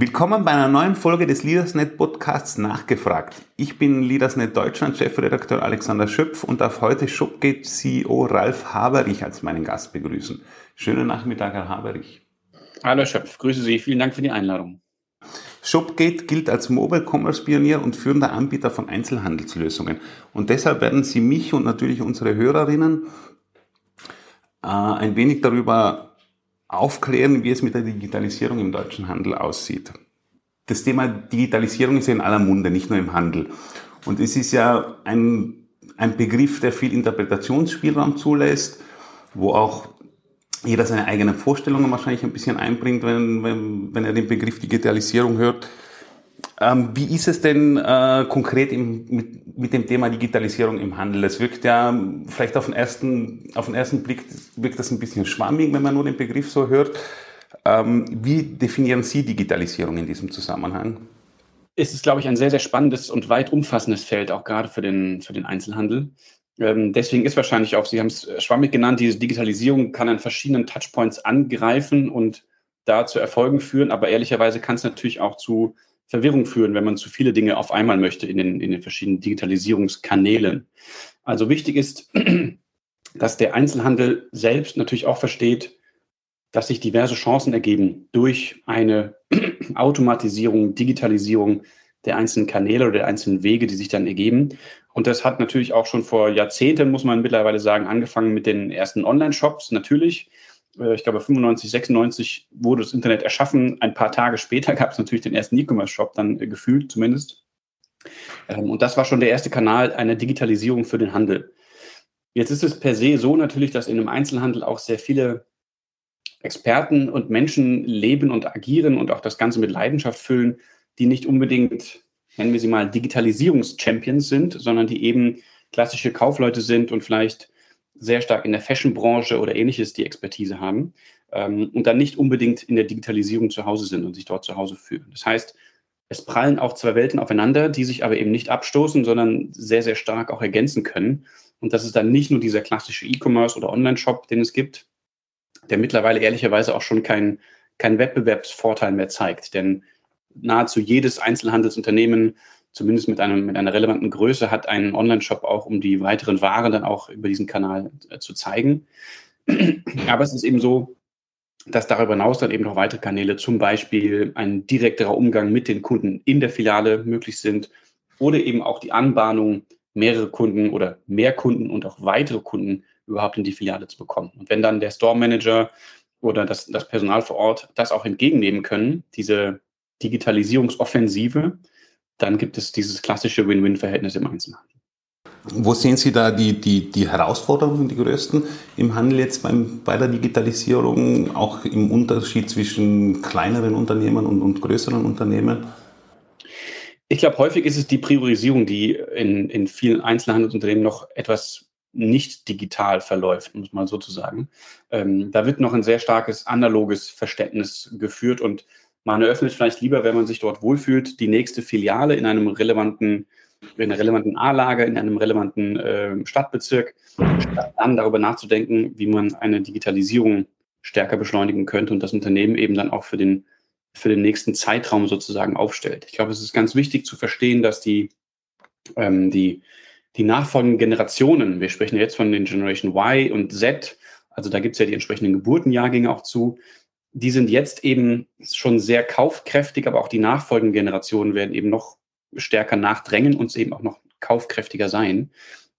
Willkommen bei einer neuen Folge des LeadersNet Podcasts Nachgefragt. Ich bin LeadersNet Deutschland Chefredakteur Alexander Schöpf und darf heute Shopgate CEO Ralf Haberich als meinen Gast begrüßen. Schönen Nachmittag, Herr Haberich. Hallo Schöpf, grüße Sie. Vielen Dank für die Einladung. Shopgate gilt als Mobile Commerce Pionier und führender Anbieter von Einzelhandelslösungen. Und deshalb werden Sie mich und natürlich unsere Hörerinnen äh, ein wenig darüber aufklären, wie es mit der Digitalisierung im deutschen Handel aussieht. Das Thema Digitalisierung ist ja in aller Munde, nicht nur im Handel. Und es ist ja ein, ein Begriff, der viel Interpretationsspielraum zulässt, wo auch jeder seine eigenen Vorstellungen wahrscheinlich ein bisschen einbringt, wenn, wenn, wenn er den Begriff Digitalisierung hört. Ähm, wie ist es denn äh, konkret im, mit, mit dem Thema Digitalisierung im Handel? Das wirkt ja vielleicht auf den ersten, auf den ersten Blick wirkt das ein bisschen schwammig, wenn man nur den Begriff so hört. Ähm, wie definieren Sie Digitalisierung in diesem Zusammenhang? Es ist, glaube ich, ein sehr, sehr spannendes und weit umfassendes Feld, auch gerade für den, für den Einzelhandel. Ähm, deswegen ist wahrscheinlich auch, Sie haben es schwammig genannt, diese Digitalisierung kann an verschiedenen Touchpoints angreifen und da zu Erfolgen führen, aber ehrlicherweise kann es natürlich auch zu Verwirrung führen, wenn man zu viele Dinge auf einmal möchte in den, in den verschiedenen Digitalisierungskanälen. Also wichtig ist, dass der Einzelhandel selbst natürlich auch versteht, dass sich diverse Chancen ergeben durch eine Automatisierung, Digitalisierung der einzelnen Kanäle oder der einzelnen Wege, die sich dann ergeben. Und das hat natürlich auch schon vor Jahrzehnten, muss man mittlerweile sagen, angefangen mit den ersten Online-Shops natürlich. Äh, ich glaube 95, 96 wurde das Internet erschaffen. Ein paar Tage später gab es natürlich den ersten E-Commerce-Shop, dann äh, gefühlt zumindest. Ähm, und das war schon der erste Kanal einer Digitalisierung für den Handel. Jetzt ist es per se so natürlich, dass in einem Einzelhandel auch sehr viele Experten und Menschen leben und agieren und auch das Ganze mit Leidenschaft füllen, die nicht unbedingt, nennen wir sie mal, Digitalisierungs-Champions sind, sondern die eben klassische Kaufleute sind und vielleicht sehr stark in der Fashion-Branche oder ähnliches die Expertise haben ähm, und dann nicht unbedingt in der Digitalisierung zu Hause sind und sich dort zu Hause fühlen. Das heißt, es prallen auch zwei Welten aufeinander, die sich aber eben nicht abstoßen, sondern sehr, sehr stark auch ergänzen können. Und das ist dann nicht nur dieser klassische E-Commerce oder Online-Shop, den es gibt, der mittlerweile ehrlicherweise auch schon keinen kein Wettbewerbsvorteil mehr zeigt. Denn nahezu jedes Einzelhandelsunternehmen zumindest mit, einem, mit einer relevanten Größe hat einen Online-Shop auch, um die weiteren Waren dann auch über diesen Kanal äh, zu zeigen. Aber es ist eben so, dass darüber hinaus dann eben noch weitere Kanäle, zum Beispiel ein direkterer Umgang mit den Kunden in der Filiale möglich sind oder eben auch die Anbahnung, mehrere Kunden oder mehr Kunden und auch weitere Kunden überhaupt in die Filiale zu bekommen. Und wenn dann der Store Manager oder das, das Personal vor Ort das auch entgegennehmen können, diese Digitalisierungsoffensive, dann gibt es dieses klassische Win-Win-Verhältnis im Einzelhandel. Wo sehen Sie da die, die, die Herausforderungen, die größten im Handel jetzt beim, bei der Digitalisierung, auch im Unterschied zwischen kleineren Unternehmen und, und größeren Unternehmen? Ich glaube, häufig ist es die Priorisierung, die in, in vielen Einzelhandelsunternehmen noch etwas nicht digital verläuft, muss man sozusagen. Ähm, da wird noch ein sehr starkes analoges Verständnis geführt und man eröffnet vielleicht lieber, wenn man sich dort wohlfühlt, die nächste Filiale in einem relevanten, in einer relevanten A-Lage, in einem relevanten äh, Stadtbezirk, statt dann darüber nachzudenken, wie man eine Digitalisierung stärker beschleunigen könnte und das Unternehmen eben dann auch für den, für den nächsten Zeitraum sozusagen aufstellt. Ich glaube, es ist ganz wichtig zu verstehen, dass die, ähm, die, die nachfolgenden Generationen, wir sprechen jetzt von den Generation Y und Z, also da gibt es ja die entsprechenden Geburtenjahrgänge auch zu, die sind jetzt eben schon sehr kaufkräftig, aber auch die nachfolgenden Generationen werden eben noch stärker nachdrängen und eben auch noch kaufkräftiger sein.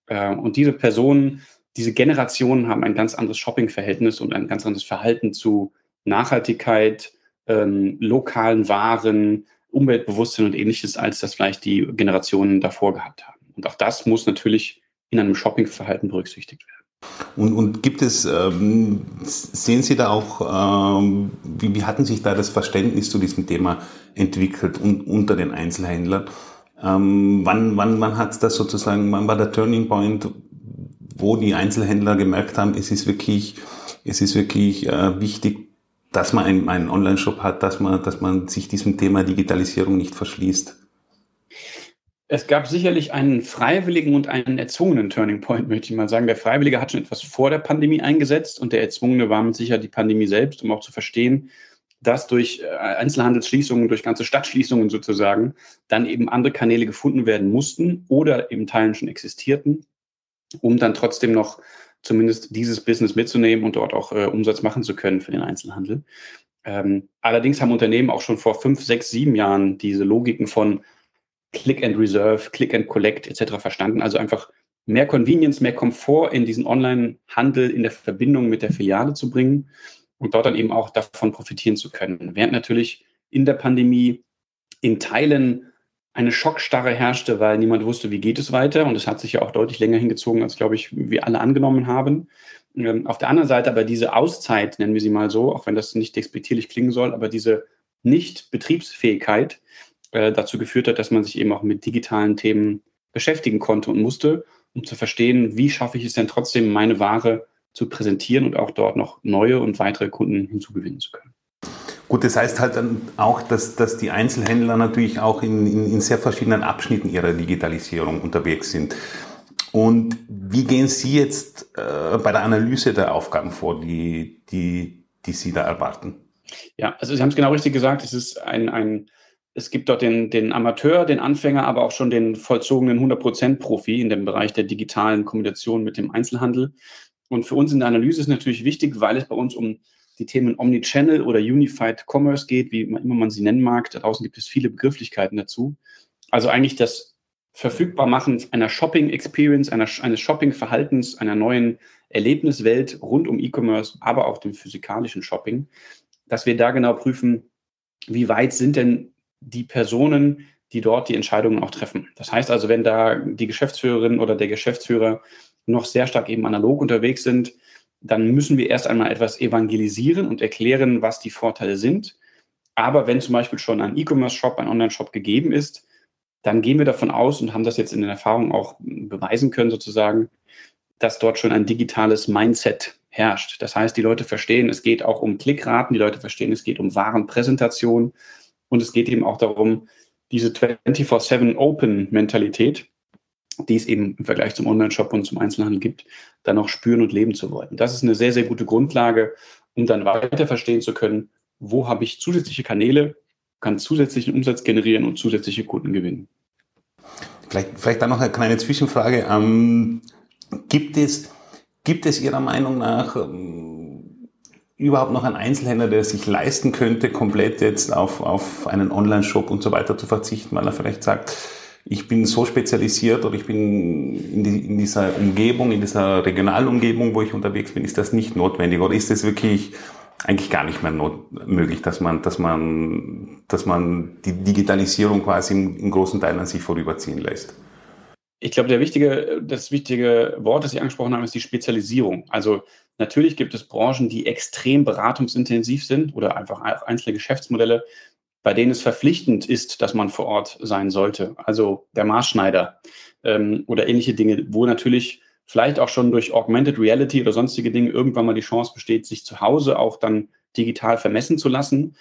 Äh, und diese Personen, diese Generationen haben ein ganz anderes Shoppingverhältnis und ein ganz anderes Verhalten zu Nachhaltigkeit, ähm, lokalen Waren, Umweltbewusstsein und ähnliches, als das vielleicht die Generationen davor gehabt haben. Und auch das muss natürlich in einem Shoppingverhalten berücksichtigt werden. Und, und gibt es, ähm, sehen Sie da auch, ähm, wie, wie hatten sich da das Verständnis zu diesem Thema entwickelt und, unter den Einzelhändlern? Ähm, wann, wann, wann hat das sozusagen, wann war der Turning Point, wo die Einzelhändler gemerkt haben, es ist wirklich, es ist wirklich äh, wichtig, dass man einen, einen Online-Shop hat, dass man, dass man sich diesem Thema Digitalisierung nicht verschließt? Es gab sicherlich einen freiwilligen und einen erzwungenen Turning Point, möchte ich mal sagen. Der Freiwillige hat schon etwas vor der Pandemie eingesetzt und der erzwungene war mit Sicherheit die Pandemie selbst, um auch zu verstehen, dass durch äh, Einzelhandelsschließungen, durch ganze Stadtschließungen sozusagen, dann eben andere Kanäle gefunden werden mussten oder im Teilen schon existierten, um dann trotzdem noch zumindest dieses Business mitzunehmen und dort auch äh, Umsatz machen zu können für den Einzelhandel. Ähm, allerdings haben Unternehmen auch schon vor fünf, sechs, sieben Jahren diese Logiken von Click and Reserve, Click and Collect etc. verstanden. Also einfach mehr Convenience, mehr Komfort in diesen Online-Handel in der Verbindung mit der Filiale zu bringen und dort dann eben auch davon profitieren zu können. Während natürlich in der Pandemie in Teilen eine Schockstarre herrschte, weil niemand wusste, wie geht es weiter. Und es hat sich ja auch deutlich länger hingezogen, als, glaube ich, wir alle angenommen haben. Ähm, auf der anderen Seite aber diese Auszeit, nennen wir sie mal so, auch wenn das nicht despektierlich klingen soll, aber diese Nicht-Betriebsfähigkeit äh, dazu geführt hat, dass man sich eben auch mit digitalen Themen beschäftigen konnte und musste, um zu verstehen, wie schaffe ich es denn trotzdem, meine Ware zu präsentieren und auch dort noch neue und weitere Kunden hinzugewinnen zu können. Gut, das heißt halt dann auch, dass, dass die Einzelhändler natürlich auch in, in, in sehr verschiedenen Abschnitten ihrer Digitalisierung unterwegs sind. Und wie gehen Sie jetzt äh, bei der Analyse der Aufgaben vor, die, die, die Sie da erwarten? Ja, also Sie haben es genau richtig gesagt. Es ist ein, ein es gibt dort den, den Amateur, den Anfänger, aber auch schon den vollzogenen 100%-Profi in dem Bereich der digitalen Kommunikation mit dem Einzelhandel. Und für uns in der Analyse ist natürlich wichtig, weil es bei uns um die Themen Omnichannel oder Unified Commerce geht, wie immer man sie nennen mag. Da draußen gibt es viele Begrifflichkeiten dazu. Also eigentlich das Verfügbarmachen einer Shopping Experience, einer, eines Shopping Verhaltens, einer neuen Erlebniswelt rund um E-Commerce, aber auch dem physikalischen Shopping, dass wir da genau prüfen, wie weit sind denn die Personen, die dort die Entscheidungen auch treffen. Das heißt also, wenn da die Geschäftsführerin oder der Geschäftsführer noch sehr stark eben analog unterwegs sind, dann müssen wir erst einmal etwas evangelisieren und erklären, was die Vorteile sind. Aber wenn zum Beispiel schon ein E-Commerce-Shop, ein Online-Shop gegeben ist, dann gehen wir davon aus und haben das jetzt in den Erfahrungen auch beweisen können sozusagen, dass dort schon ein digitales Mindset herrscht. Das heißt, die Leute verstehen, es geht auch um Klickraten, die Leute verstehen, es geht um Warenpräsentation und es geht eben auch darum, diese 24-7 Open-Mentalität, die es eben im Vergleich zum Online-Shop und zum Einzelhandel gibt, dann auch spüren und leben zu wollen. Das ist eine sehr, sehr gute Grundlage, um dann weiter verstehen zu können, wo habe ich zusätzliche Kanäle, kann zusätzlichen Umsatz generieren und zusätzliche Kunden gewinnen. Vielleicht, vielleicht dann noch eine kleine Zwischenfrage. Ähm, gibt, es, gibt es Ihrer Meinung nach ähm, überhaupt noch einen Einzelhändler, der sich leisten könnte, komplett jetzt auf, auf einen Online-Shop und so weiter zu verzichten, weil er vielleicht sagt, ich bin so spezialisiert oder ich bin in, die, in dieser Umgebung, in dieser Regionalumgebung, wo ich unterwegs bin, ist das nicht notwendig oder ist es wirklich eigentlich gar nicht mehr not möglich, dass man, dass man, dass man die Digitalisierung quasi im, im großen Teil an sich vorüberziehen lässt? Ich glaube, der wichtige, das wichtige Wort, das Sie angesprochen haben, ist die Spezialisierung. Also natürlich gibt es Branchen, die extrem beratungsintensiv sind oder einfach einzelne Geschäftsmodelle, bei denen es verpflichtend ist, dass man vor Ort sein sollte. Also der Maßschneider ähm, oder ähnliche Dinge, wo natürlich vielleicht auch schon durch Augmented Reality oder sonstige Dinge irgendwann mal die Chance besteht, sich zu Hause auch dann digital vermessen zu lassen.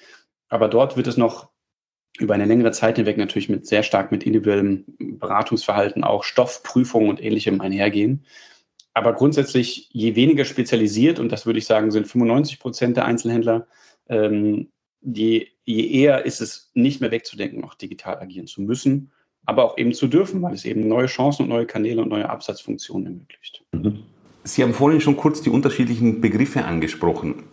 Aber dort wird es noch über eine längere Zeit hinweg natürlich mit sehr stark mit individuellem Beratungsverhalten, auch Stoffprüfungen und ähnlichem einhergehen. Aber grundsätzlich, je weniger spezialisiert, und das würde ich sagen, sind 95 Prozent der Einzelhändler, ähm, je, je eher ist es nicht mehr wegzudenken, auch digital agieren zu müssen, aber auch eben zu dürfen, weil es eben neue Chancen und neue Kanäle und neue Absatzfunktionen ermöglicht. Mhm. Sie haben vorhin schon kurz die unterschiedlichen Begriffe angesprochen.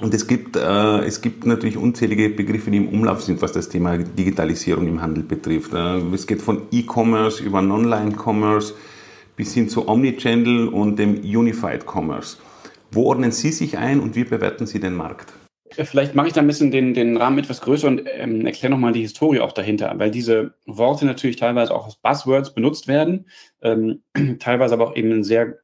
Und es gibt, äh, es gibt natürlich unzählige Begriffe, die im Umlauf sind, was das Thema Digitalisierung im Handel betrifft. Äh, es geht von E-Commerce über Non-Line-Commerce bis hin zu Omnichannel und dem Unified Commerce. Wo ordnen Sie sich ein und wie bewerten Sie den Markt? Vielleicht mache ich da ein bisschen den, den Rahmen etwas größer und ähm, erkläre nochmal die Historie auch dahinter, weil diese Worte natürlich teilweise auch als Buzzwords benutzt werden, ähm, teilweise aber auch eben einen sehr,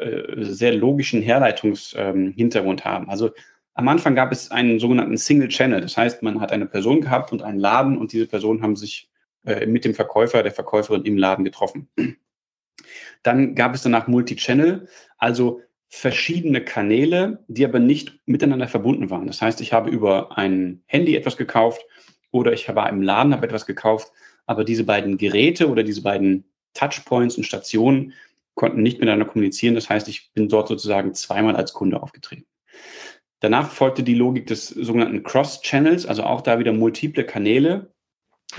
äh, sehr logischen Herleitungshintergrund ähm, haben. Also am Anfang gab es einen sogenannten Single Channel, das heißt, man hat eine Person gehabt und einen Laden und diese Personen haben sich äh, mit dem Verkäufer, der Verkäuferin im Laden getroffen. Dann gab es danach Multi-Channel, also verschiedene Kanäle, die aber nicht miteinander verbunden waren. Das heißt, ich habe über ein Handy etwas gekauft oder ich war im Laden, habe etwas gekauft, aber diese beiden Geräte oder diese beiden Touchpoints und Stationen konnten nicht miteinander kommunizieren. Das heißt, ich bin dort sozusagen zweimal als Kunde aufgetreten. Danach folgte die Logik des sogenannten Cross-Channels, also auch da wieder multiple Kanäle,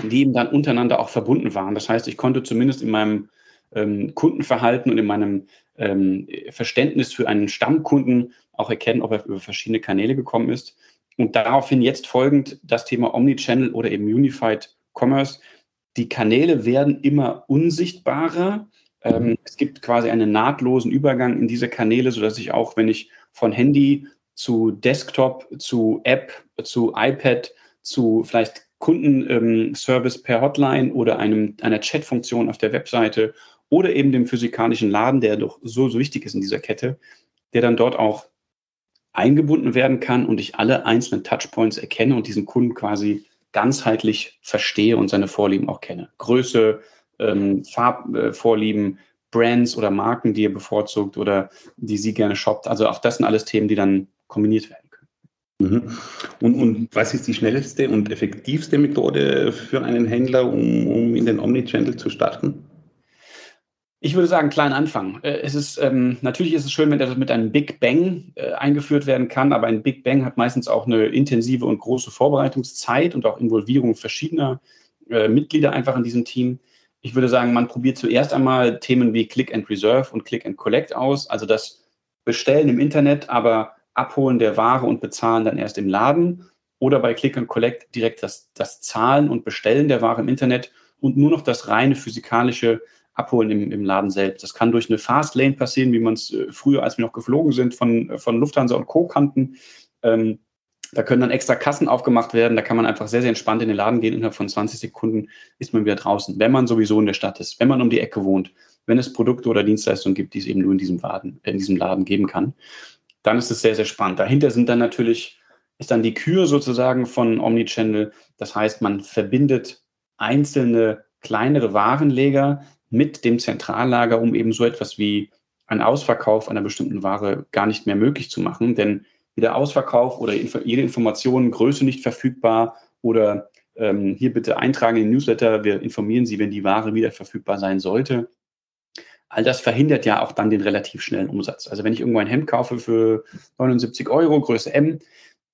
die eben dann untereinander auch verbunden waren. Das heißt, ich konnte zumindest in meinem ähm, Kundenverhalten und in meinem ähm, Verständnis für einen Stammkunden auch erkennen, ob er über verschiedene Kanäle gekommen ist. Und daraufhin jetzt folgend das Thema Omnichannel oder eben Unified Commerce. Die Kanäle werden immer unsichtbarer. Ähm, es gibt quasi einen nahtlosen Übergang in diese Kanäle, sodass ich auch, wenn ich von Handy zu Desktop, zu App, zu iPad, zu vielleicht Kundenservice ähm, per Hotline oder einem, einer Chatfunktion auf der Webseite oder eben dem physikalischen Laden, der doch so, so wichtig ist in dieser Kette, der dann dort auch eingebunden werden kann und ich alle einzelnen Touchpoints erkenne und diesen Kunden quasi ganzheitlich verstehe und seine Vorlieben auch kenne. Größe, ähm, Farbvorlieben, äh, Brands oder Marken, die ihr bevorzugt oder die sie gerne shoppt. Also auch das sind alles Themen, die dann kombiniert werden können. Mhm. Und, und was ist die schnellste und effektivste Methode für einen Händler, um, um in den Omnichannel zu starten? Ich würde sagen, kleinen Anfang. Äh, es ist, ähm, natürlich ist es schön, wenn das mit einem Big Bang äh, eingeführt werden kann, aber ein Big Bang hat meistens auch eine intensive und große Vorbereitungszeit und auch Involvierung verschiedener äh, Mitglieder einfach in diesem Team. Ich würde sagen, man probiert zuerst einmal Themen wie Click and Reserve und Click and Collect aus, also das Bestellen im Internet, aber Abholen der Ware und Bezahlen dann erst im Laden oder bei Click and Collect direkt das, das Zahlen und Bestellen der Ware im Internet und nur noch das reine physikalische Abholen im, im Laden selbst. Das kann durch eine Fastlane passieren, wie man es äh, früher, als wir noch geflogen sind, von, von Lufthansa und Co. kannten. Ähm, da können dann extra Kassen aufgemacht werden. Da kann man einfach sehr, sehr entspannt in den Laden gehen. Innerhalb von 20 Sekunden ist man wieder draußen, wenn man sowieso in der Stadt ist, wenn man um die Ecke wohnt, wenn es Produkte oder Dienstleistungen gibt, die es eben nur in diesem Laden, in diesem Laden geben kann. Dann ist es sehr, sehr spannend. Dahinter sind dann natürlich, ist dann die Kür sozusagen von Omnichannel. Das heißt, man verbindet einzelne kleinere Warenleger mit dem Zentrallager, um eben so etwas wie einen Ausverkauf einer bestimmten Ware gar nicht mehr möglich zu machen. Denn wieder Ausverkauf oder jede Information, Größe nicht verfügbar oder ähm, hier bitte eintragen in den Newsletter, wir informieren Sie, wenn die Ware wieder verfügbar sein sollte. All das verhindert ja auch dann den relativ schnellen Umsatz. Also wenn ich irgendwo ein Hemd kaufe für 79 Euro, Größe M,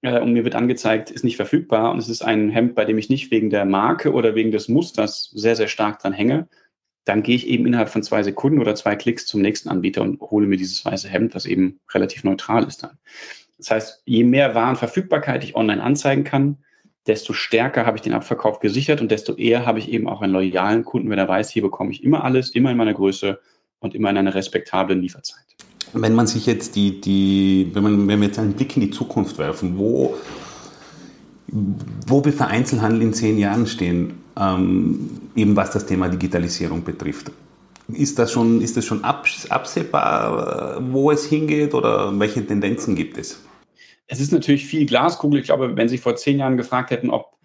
äh, und mir wird angezeigt, ist nicht verfügbar und es ist ein Hemd, bei dem ich nicht wegen der Marke oder wegen des Musters sehr, sehr stark dran hänge, dann gehe ich eben innerhalb von zwei Sekunden oder zwei Klicks zum nächsten Anbieter und hole mir dieses weiße Hemd, was eben relativ neutral ist dann. Das heißt, je mehr Warenverfügbarkeit ich online anzeigen kann, desto stärker habe ich den Abverkauf gesichert und desto eher habe ich eben auch einen loyalen Kunden, wenn er weiß, hier bekomme ich immer alles, immer in meiner Größe und immer in einer respektablen Lieferzeit. Wenn man sich jetzt die, die wenn, man, wenn wir jetzt einen Blick in die Zukunft werfen, wo, wo wird der Einzelhandel in zehn Jahren stehen, eben was das Thema Digitalisierung betrifft? Ist das schon, ist das schon absehbar, wo es hingeht oder welche Tendenzen gibt es? Es ist natürlich viel Glaskugel. Ich glaube, wenn Sie vor zehn Jahren gefragt hätten, ob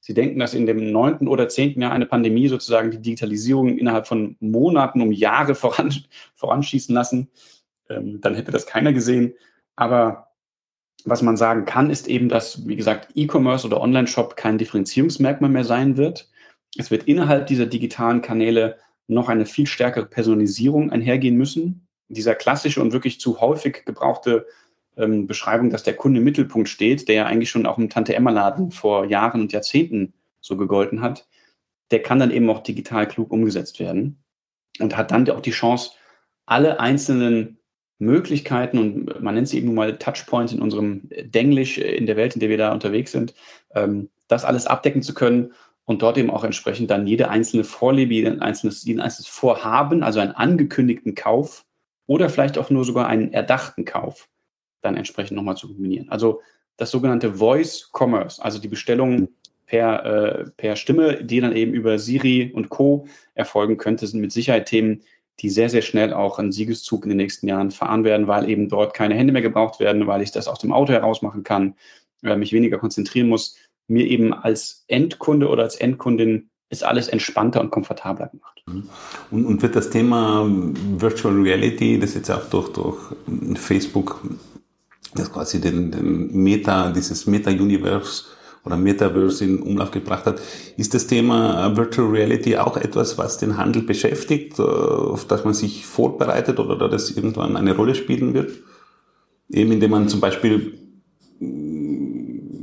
Sie denken, dass in dem neunten oder zehnten Jahr eine Pandemie sozusagen die Digitalisierung innerhalb von Monaten um Jahre voran, voranschießen lassen, ähm, dann hätte das keiner gesehen. Aber was man sagen kann, ist eben, dass, wie gesagt, E-Commerce oder Online-Shop kein Differenzierungsmerkmal mehr sein wird. Es wird innerhalb dieser digitalen Kanäle noch eine viel stärkere Personalisierung einhergehen müssen. Dieser klassische und wirklich zu häufig gebrauchte ähm, Beschreibung, dass der Kunde im Mittelpunkt steht, der ja eigentlich schon auch im Tante-Emma-Laden vor Jahren und Jahrzehnten so gegolten hat, der kann dann eben auch digital klug umgesetzt werden und hat dann auch die Chance, alle einzelnen Möglichkeiten und man nennt sie eben nun mal Touchpoints in unserem Denglisch in der Welt, in der wir da unterwegs sind, ähm, das alles abdecken zu können und dort eben auch entsprechend dann jede einzelne Vorliebe, jeden einzelnes, jeden einzelnes Vorhaben, also einen angekündigten Kauf oder vielleicht auch nur sogar einen erdachten Kauf, dann entsprechend nochmal zu kombinieren. Also das sogenannte Voice Commerce, also die Bestellung per, äh, per Stimme, die dann eben über Siri und Co. erfolgen könnte, sind mit Sicherheit Themen, die sehr, sehr schnell auch einen Siegeszug in den nächsten Jahren fahren werden, weil eben dort keine Hände mehr gebraucht werden, weil ich das aus dem Auto heraus machen kann, äh, mich weniger konzentrieren muss mir eben als Endkunde oder als Endkundin ist alles entspannter und komfortabler gemacht. Mhm. Und, und wird das Thema Virtual Reality, das jetzt auch durch, durch Facebook, das quasi den, den Meta, dieses Meta-Universe oder Metaverse in Umlauf gebracht hat, ist das Thema Virtual Reality auch etwas, was den Handel beschäftigt, äh, auf das man sich vorbereitet oder das irgendwann eine Rolle spielen wird? Eben indem man zum Beispiel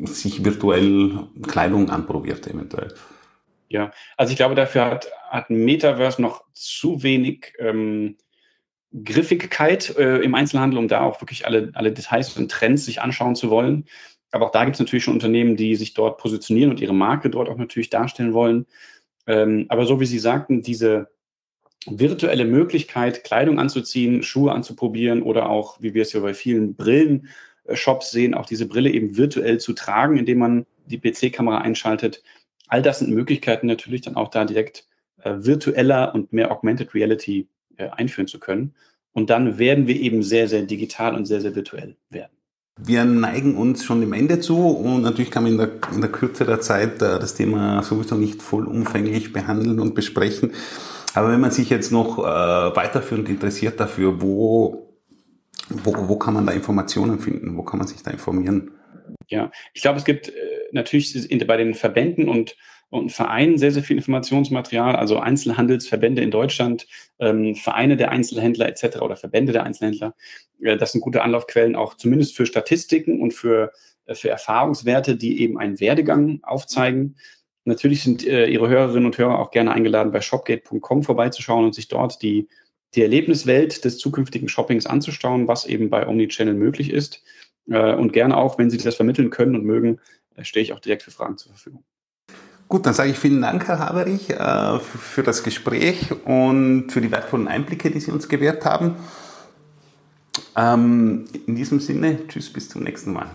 sich virtuell Kleidung anprobiert eventuell. Ja, also ich glaube, dafür hat, hat Metaverse noch zu wenig ähm, Griffigkeit äh, im Einzelhandel, um da auch wirklich alle, alle Details und Trends sich anschauen zu wollen. Aber auch da gibt es natürlich schon Unternehmen, die sich dort positionieren und ihre Marke dort auch natürlich darstellen wollen. Ähm, aber so wie Sie sagten, diese virtuelle Möglichkeit, Kleidung anzuziehen, Schuhe anzuprobieren oder auch, wie wir es ja bei vielen Brillen-Shops sehen, auch diese Brille eben virtuell zu tragen, indem man die PC-Kamera einschaltet. All das sind Möglichkeiten natürlich dann auch da direkt äh, virtueller und mehr Augmented Reality äh, einführen zu können. Und dann werden wir eben sehr, sehr digital und sehr, sehr virtuell werden. Wir neigen uns schon dem Ende zu und natürlich kann man in der, in der Kürze der Zeit äh, das Thema sowieso nicht vollumfänglich behandeln und besprechen. Aber wenn man sich jetzt noch äh, weiterführend interessiert dafür, wo, wo, wo kann man da Informationen finden? Wo kann man sich da informieren? Ja, ich glaube, es gibt äh, natürlich bei den Verbänden und und Vereinen sehr, sehr viel Informationsmaterial, also Einzelhandelsverbände in Deutschland, ähm, Vereine der Einzelhändler etc. oder Verbände der Einzelhändler. Äh, das sind gute Anlaufquellen auch zumindest für Statistiken und für, äh, für Erfahrungswerte, die eben einen Werdegang aufzeigen. Natürlich sind äh, Ihre Hörerinnen und Hörer auch gerne eingeladen, bei shopgate.com vorbeizuschauen und sich dort die, die Erlebniswelt des zukünftigen Shoppings anzuschauen, was eben bei Omnichannel möglich ist. Äh, und gerne auch, wenn Sie das vermitteln können und mögen, äh, stehe ich auch direkt für Fragen zur Verfügung. Gut, dann sage ich vielen Dank, Herr Haberich, äh, für das Gespräch und für die wertvollen Einblicke, die Sie uns gewährt haben. Ähm, in diesem Sinne, tschüss, bis zum nächsten Mal.